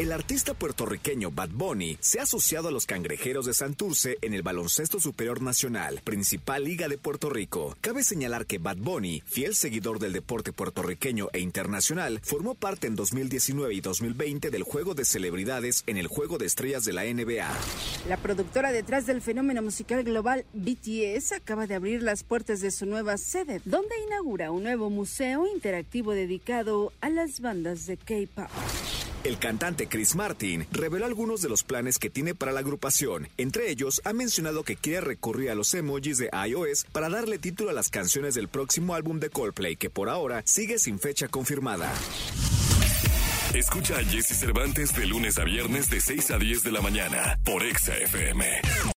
El artista puertorriqueño Bad Bunny se ha asociado a los cangrejeros de Santurce en el Baloncesto Superior Nacional, principal liga de Puerto Rico. Cabe señalar que Bad Bunny, fiel seguidor del deporte puertorriqueño e internacional, formó parte en 2019 y 2020 del Juego de Celebridades en el Juego de Estrellas de la NBA. La productora detrás del fenómeno musical global BTS acaba de abrir las puertas de su nueva sede, donde inaugura un nuevo museo interactivo dedicado a las bandas de K-pop. El cantante Chris Martin reveló algunos de los planes que tiene para la agrupación. Entre ellos, ha mencionado que quiere recurrir a los emojis de iOS para darle título a las canciones del próximo álbum de Coldplay, que por ahora sigue sin fecha confirmada. Escucha a Jesse Cervantes de lunes a viernes de 6 a 10 de la mañana por Exa FM.